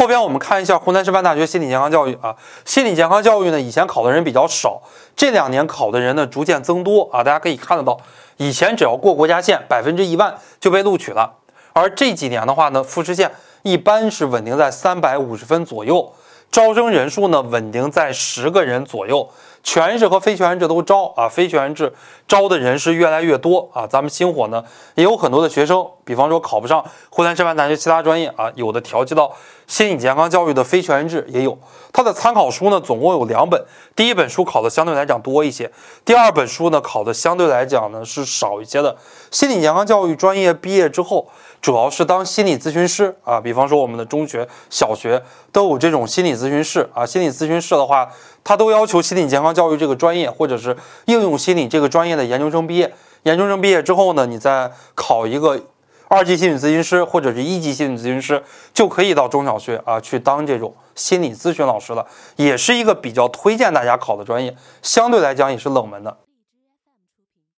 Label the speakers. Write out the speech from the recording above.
Speaker 1: 后边我们看一下湖南师范大学心理健康教育啊，心理健康教育呢，以前考的人比较少，这两年考的人呢逐渐增多啊，大家可以看得到，以前只要过国家线，百分之一万就被录取了，而这几年的话呢，复试线一般是稳定在三百五十分左右，招生人数呢稳定在十个人左右。全日制和非全日制都招啊，非全日制招的人是越来越多啊。咱们星火呢也有很多的学生，比方说考不上湖南师范大学其他专业啊，有的调剂到心理健康教育的非全日制也有。它的参考书呢总共有两本，第一本书考的相对来讲多一些，第二本书呢考的相对来讲呢是少一些的。心理健康教育专业毕业之后，主要是当心理咨询师啊，比方说我们的中学、小学都有这种心理咨询室啊。心理咨询室的话，他都要求心理健康教育这个专业或者是应用心理这个专业的研究生毕业。研究生毕业之后呢，你再考一个二级心理咨询师或者是一级心理咨询师，就可以到中小学啊去当这种心理咨询老师了，也是一个比较推荐大家考的专业，相对来讲也是冷门的。